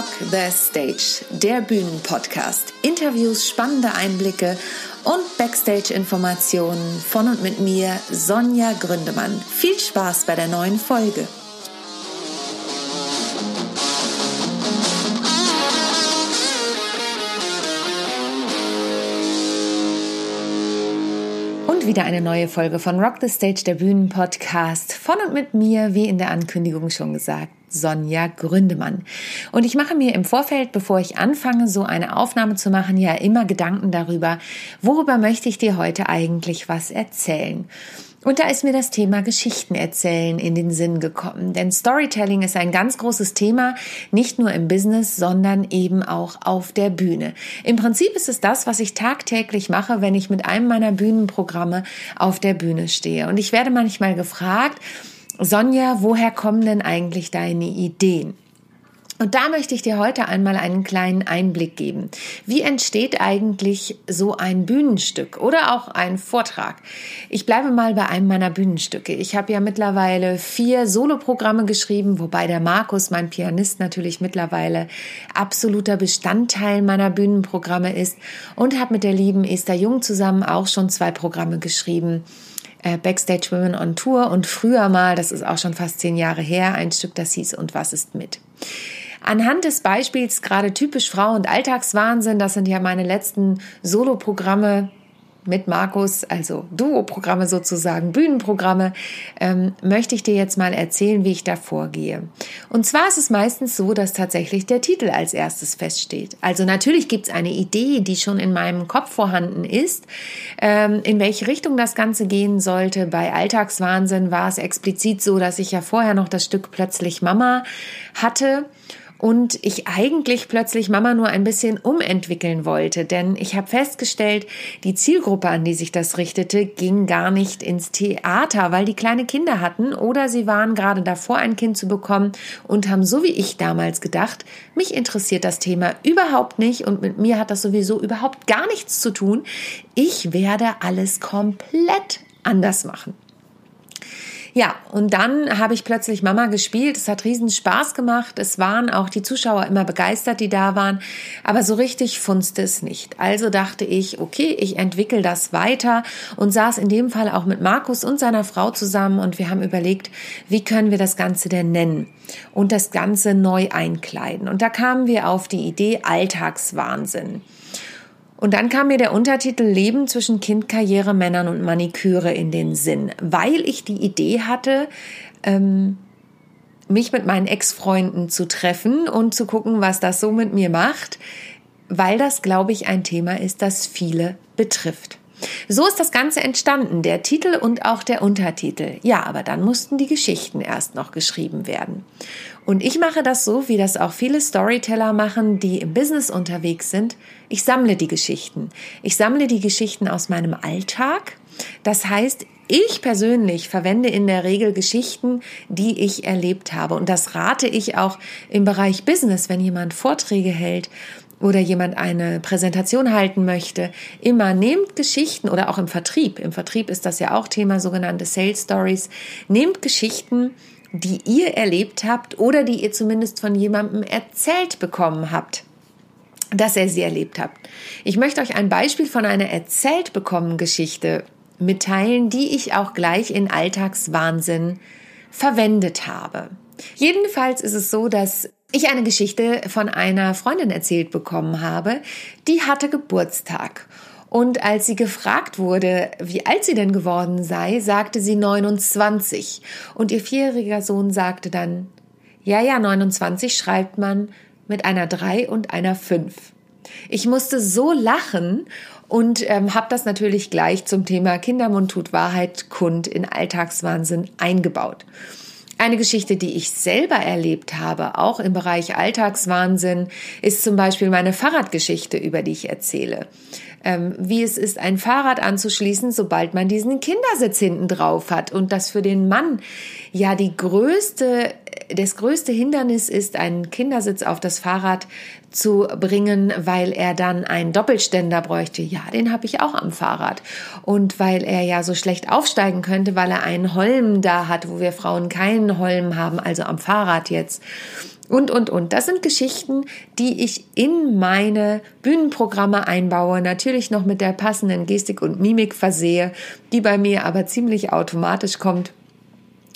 Rock the Stage, der Bühnenpodcast. Interviews, spannende Einblicke und Backstage-Informationen von und mit mir, Sonja Gründemann. Viel Spaß bei der neuen Folge. Und wieder eine neue Folge von Rock the Stage, der Bühnenpodcast. Von und mit mir, wie in der Ankündigung schon gesagt, Sonja Gründemann. Und ich mache mir im Vorfeld, bevor ich anfange, so eine Aufnahme zu machen, ja immer Gedanken darüber, worüber möchte ich dir heute eigentlich was erzählen. Und da ist mir das Thema Geschichten erzählen in den Sinn gekommen. Denn Storytelling ist ein ganz großes Thema, nicht nur im Business, sondern eben auch auf der Bühne. Im Prinzip ist es das, was ich tagtäglich mache, wenn ich mit einem meiner Bühnenprogramme auf der Bühne stehe. Und ich werde manchmal gefragt, Sonja, woher kommen denn eigentlich deine Ideen? Und da möchte ich dir heute einmal einen kleinen Einblick geben. Wie entsteht eigentlich so ein Bühnenstück oder auch ein Vortrag? Ich bleibe mal bei einem meiner Bühnenstücke. Ich habe ja mittlerweile vier Soloprogramme geschrieben, wobei der Markus, mein Pianist, natürlich mittlerweile absoluter Bestandteil meiner Bühnenprogramme ist und habe mit der lieben Esther Jung zusammen auch schon zwei Programme geschrieben. Äh, Backstage Women on Tour und früher mal, das ist auch schon fast zehn Jahre her, ein Stück, das hieß Und was ist mit? Anhand des Beispiels gerade typisch Frau und Alltagswahnsinn, das sind ja meine letzten Soloprogramme, mit Markus, also Duo-Programme sozusagen, Bühnenprogramme, ähm, möchte ich dir jetzt mal erzählen, wie ich da vorgehe. Und zwar ist es meistens so, dass tatsächlich der Titel als erstes feststeht. Also natürlich gibt es eine Idee, die schon in meinem Kopf vorhanden ist, ähm, in welche Richtung das Ganze gehen sollte. Bei Alltagswahnsinn war es explizit so, dass ich ja vorher noch das Stück Plötzlich Mama hatte und ich eigentlich plötzlich Mama nur ein bisschen umentwickeln wollte, denn ich habe festgestellt, die Zielgruppe, an die sich das richtete, ging gar nicht ins Theater, weil die kleine Kinder hatten oder sie waren gerade davor, ein Kind zu bekommen und haben so wie ich damals gedacht, mich interessiert das Thema überhaupt nicht und mit mir hat das sowieso überhaupt gar nichts zu tun. Ich werde alles komplett anders machen. Ja, und dann habe ich plötzlich Mama gespielt. Es hat riesen Spaß gemacht. Es waren auch die Zuschauer immer begeistert, die da waren. Aber so richtig funzte es nicht. Also dachte ich, okay, ich entwickle das weiter und saß in dem Fall auch mit Markus und seiner Frau zusammen und wir haben überlegt, wie können wir das Ganze denn nennen und das Ganze neu einkleiden. Und da kamen wir auf die Idee Alltagswahnsinn. Und dann kam mir der Untertitel Leben zwischen Kind, Karriere, Männern und Maniküre in den Sinn, weil ich die Idee hatte, ähm, mich mit meinen Ex-Freunden zu treffen und zu gucken, was das so mit mir macht, weil das, glaube ich, ein Thema ist, das viele betrifft. So ist das Ganze entstanden, der Titel und auch der Untertitel. Ja, aber dann mussten die Geschichten erst noch geschrieben werden. Und ich mache das so, wie das auch viele Storyteller machen, die im Business unterwegs sind. Ich sammle die Geschichten. Ich sammle die Geschichten aus meinem Alltag. Das heißt, ich persönlich verwende in der Regel Geschichten, die ich erlebt habe. Und das rate ich auch im Bereich Business, wenn jemand Vorträge hält oder jemand eine Präsentation halten möchte, immer nehmt Geschichten oder auch im Vertrieb. Im Vertrieb ist das ja auch Thema sogenannte Sales Stories. Nehmt Geschichten, die ihr erlebt habt oder die ihr zumindest von jemandem erzählt bekommen habt dass er sie erlebt hat. Ich möchte euch ein Beispiel von einer erzählt bekommen Geschichte mitteilen, die ich auch gleich in Alltagswahnsinn verwendet habe. Jedenfalls ist es so, dass ich eine Geschichte von einer Freundin erzählt bekommen habe, die hatte Geburtstag. Und als sie gefragt wurde, wie alt sie denn geworden sei, sagte sie 29. Und ihr vierjähriger Sohn sagte dann, ja, ja, 29 schreibt man mit einer 3 und einer 5. Ich musste so lachen und ähm, habe das natürlich gleich zum Thema Kindermund tut Wahrheit kund in Alltagswahnsinn eingebaut. Eine Geschichte, die ich selber erlebt habe, auch im Bereich Alltagswahnsinn, ist zum Beispiel meine Fahrradgeschichte, über die ich erzähle. Ähm, wie es ist, ein Fahrrad anzuschließen, sobald man diesen Kindersitz hinten drauf hat und das für den Mann ja die größte, das größte Hindernis ist, einen Kindersitz auf das Fahrrad zu bringen, weil er dann einen Doppelständer bräuchte. Ja, den habe ich auch am Fahrrad. Und weil er ja so schlecht aufsteigen könnte, weil er einen Holm da hat, wo wir Frauen keinen Holm haben, also am Fahrrad jetzt. und, und, und. Das sind Geschichten, die ich in meine Bühnenprogramme einbaue, natürlich noch mit der passenden Gestik und Mimik versehe, die bei mir aber ziemlich automatisch kommt.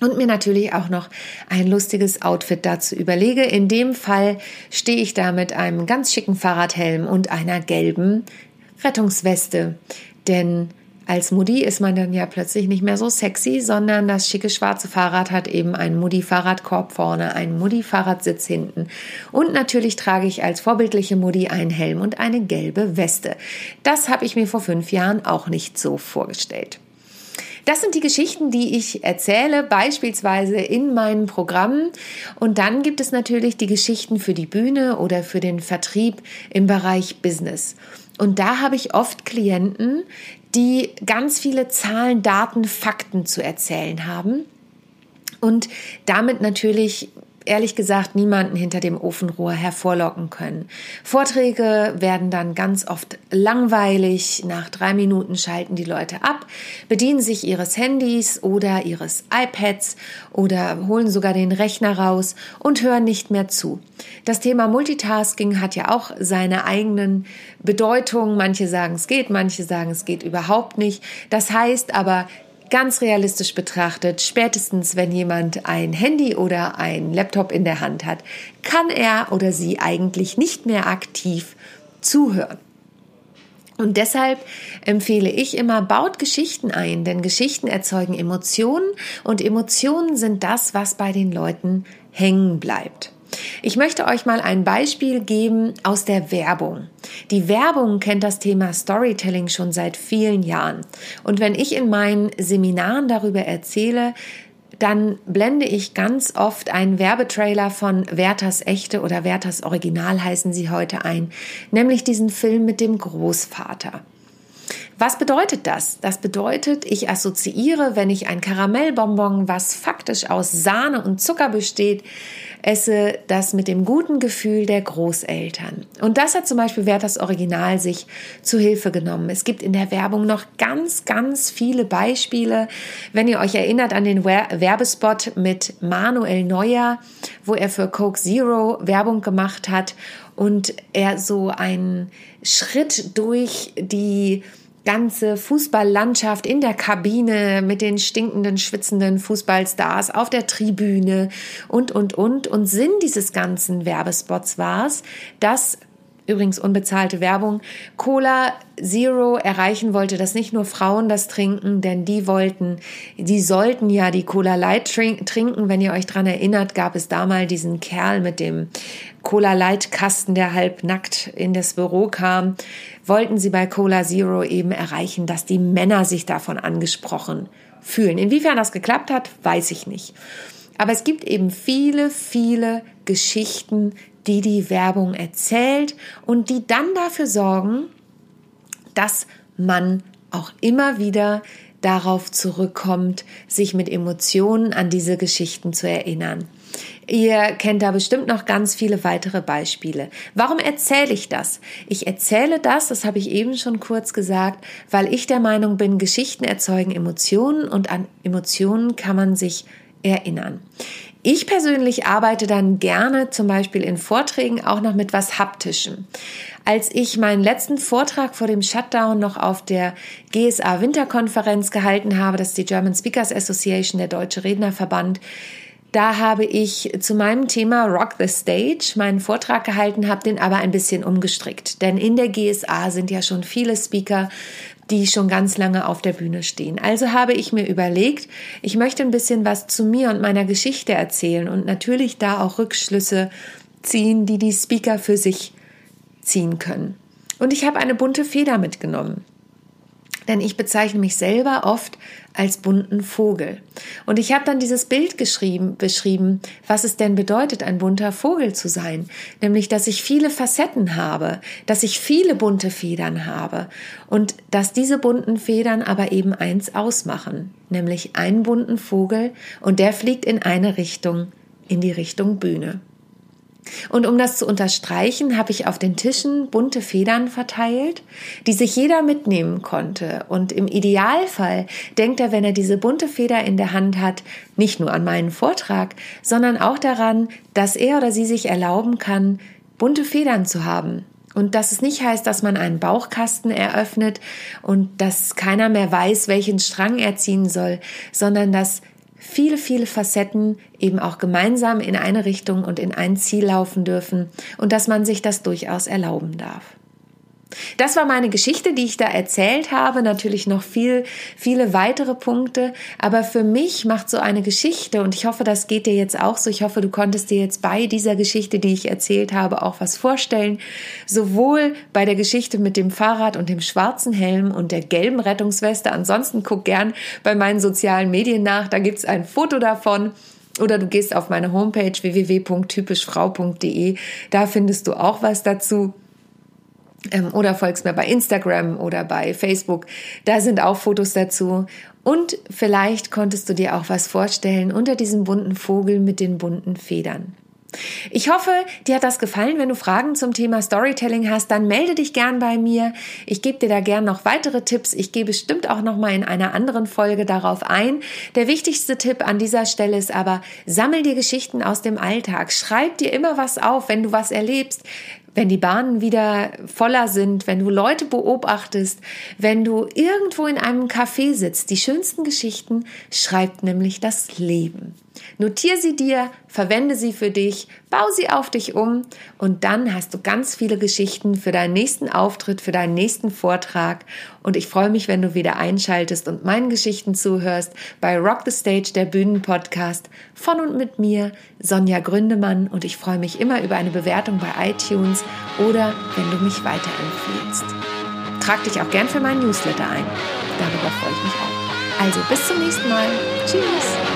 Und mir natürlich auch noch ein lustiges Outfit dazu überlege. In dem Fall stehe ich da mit einem ganz schicken Fahrradhelm und einer gelben Rettungsweste. Denn als Mutti ist man dann ja plötzlich nicht mehr so sexy, sondern das schicke schwarze Fahrrad hat eben einen Mutti-Fahrradkorb vorne, einen Mutti-Fahrradsitz hinten. Und natürlich trage ich als vorbildliche Mutti einen Helm und eine gelbe Weste. Das habe ich mir vor fünf Jahren auch nicht so vorgestellt. Das sind die Geschichten, die ich erzähle, beispielsweise in meinen Programmen. Und dann gibt es natürlich die Geschichten für die Bühne oder für den Vertrieb im Bereich Business. Und da habe ich oft Klienten, die ganz viele Zahlen, Daten, Fakten zu erzählen haben und damit natürlich ehrlich gesagt niemanden hinter dem Ofenrohr hervorlocken können. Vorträge werden dann ganz oft langweilig. Nach drei Minuten schalten die Leute ab, bedienen sich ihres Handys oder ihres iPads oder holen sogar den Rechner raus und hören nicht mehr zu. Das Thema Multitasking hat ja auch seine eigenen Bedeutungen. Manche sagen, es geht, manche sagen, es geht überhaupt nicht. Das heißt aber, Ganz realistisch betrachtet, spätestens wenn jemand ein Handy oder ein Laptop in der Hand hat, kann er oder sie eigentlich nicht mehr aktiv zuhören. Und deshalb empfehle ich immer, baut Geschichten ein, denn Geschichten erzeugen Emotionen und Emotionen sind das, was bei den Leuten hängen bleibt. Ich möchte euch mal ein Beispiel geben aus der Werbung. Die Werbung kennt das Thema Storytelling schon seit vielen Jahren. Und wenn ich in meinen Seminaren darüber erzähle, dann blende ich ganz oft einen Werbetrailer von Werthers Echte oder Werthers Original heißen sie heute ein, nämlich diesen Film mit dem Großvater. Was bedeutet das? Das bedeutet, ich assoziiere, wenn ich ein Karamellbonbon, was faktisch aus Sahne und Zucker besteht, esse das mit dem guten Gefühl der Großeltern. Und das hat zum Beispiel Wert das Original sich zu Hilfe genommen. Es gibt in der Werbung noch ganz, ganz viele Beispiele. Wenn ihr euch erinnert an den Werbespot mit Manuel Neuer, wo er für Coke Zero Werbung gemacht hat und er so einen Schritt durch die ganze Fußballlandschaft in der Kabine mit den stinkenden, schwitzenden Fußballstars auf der Tribüne und, und, und. Und Sinn dieses ganzen Werbespots war es, dass übrigens unbezahlte Werbung, Cola Zero erreichen wollte, dass nicht nur Frauen das trinken, denn die wollten, die sollten ja die Cola Light trinken. Wenn ihr euch dran erinnert, gab es da mal diesen Kerl mit dem Cola Light Kasten, der halb nackt in das Büro kam. Wollten sie bei Cola Zero eben erreichen, dass die Männer sich davon angesprochen fühlen. Inwiefern das geklappt hat, weiß ich nicht. Aber es gibt eben viele, viele Geschichten, die die Werbung erzählt und die dann dafür sorgen, dass man auch immer wieder darauf zurückkommt, sich mit Emotionen an diese Geschichten zu erinnern. Ihr kennt da bestimmt noch ganz viele weitere Beispiele. Warum erzähle ich das? Ich erzähle das, das habe ich eben schon kurz gesagt, weil ich der Meinung bin, Geschichten erzeugen Emotionen und an Emotionen kann man sich erinnern. Ich persönlich arbeite dann gerne zum Beispiel in Vorträgen auch noch mit was Haptischem. Als ich meinen letzten Vortrag vor dem Shutdown noch auf der GSA Winterkonferenz gehalten habe, das ist die German Speakers Association, der Deutsche Rednerverband, da habe ich zu meinem Thema Rock the Stage meinen Vortrag gehalten, habe den aber ein bisschen umgestrickt. Denn in der GSA sind ja schon viele Speaker die schon ganz lange auf der Bühne stehen. Also habe ich mir überlegt, ich möchte ein bisschen was zu mir und meiner Geschichte erzählen und natürlich da auch Rückschlüsse ziehen, die die Speaker für sich ziehen können. Und ich habe eine bunte Feder mitgenommen denn ich bezeichne mich selber oft als bunten Vogel. Und ich habe dann dieses Bild geschrieben, beschrieben, was es denn bedeutet, ein bunter Vogel zu sein. Nämlich, dass ich viele Facetten habe, dass ich viele bunte Federn habe und dass diese bunten Federn aber eben eins ausmachen, nämlich einen bunten Vogel und der fliegt in eine Richtung, in die Richtung Bühne. Und um das zu unterstreichen, habe ich auf den Tischen bunte Federn verteilt, die sich jeder mitnehmen konnte. Und im Idealfall denkt er, wenn er diese bunte Feder in der Hand hat, nicht nur an meinen Vortrag, sondern auch daran, dass er oder sie sich erlauben kann, bunte Federn zu haben. Und dass es nicht heißt, dass man einen Bauchkasten eröffnet und dass keiner mehr weiß, welchen Strang er ziehen soll, sondern dass viele, viele Facetten eben auch gemeinsam in eine Richtung und in ein Ziel laufen dürfen und dass man sich das durchaus erlauben darf. Das war meine Geschichte, die ich da erzählt habe. Natürlich noch viel, viele weitere Punkte. Aber für mich macht so eine Geschichte, und ich hoffe, das geht dir jetzt auch so. Ich hoffe, du konntest dir jetzt bei dieser Geschichte, die ich erzählt habe, auch was vorstellen. Sowohl bei der Geschichte mit dem Fahrrad und dem schwarzen Helm und der gelben Rettungsweste. Ansonsten guck gern bei meinen sozialen Medien nach. Da gibt's ein Foto davon. Oder du gehst auf meine Homepage www.typischfrau.de. Da findest du auch was dazu. Ähm, oder folgst mir bei Instagram oder bei Facebook. Da sind auch Fotos dazu. Und vielleicht konntest du dir auch was vorstellen unter diesem bunten Vogel mit den bunten Federn. Ich hoffe, dir hat das gefallen. Wenn du Fragen zum Thema Storytelling hast, dann melde dich gern bei mir. Ich gebe dir da gern noch weitere Tipps. Ich gehe bestimmt auch noch mal in einer anderen Folge darauf ein. Der wichtigste Tipp an dieser Stelle ist aber, sammel dir Geschichten aus dem Alltag. Schreib dir immer was auf, wenn du was erlebst wenn die Bahnen wieder voller sind, wenn du Leute beobachtest, wenn du irgendwo in einem Café sitzt. Die schönsten Geschichten schreibt nämlich das Leben. Notier sie dir, verwende sie für dich, bau sie auf dich um und dann hast du ganz viele Geschichten für deinen nächsten Auftritt, für deinen nächsten Vortrag. Und ich freue mich, wenn du wieder einschaltest und meinen Geschichten zuhörst bei Rock the Stage, der Bühnenpodcast von und mit mir, Sonja Gründemann. Und ich freue mich immer über eine Bewertung bei iTunes oder wenn du mich weiterempfiehlst. Trag dich auch gern für meinen Newsletter ein. Darüber freue ich mich auch. Also bis zum nächsten Mal. Tschüss.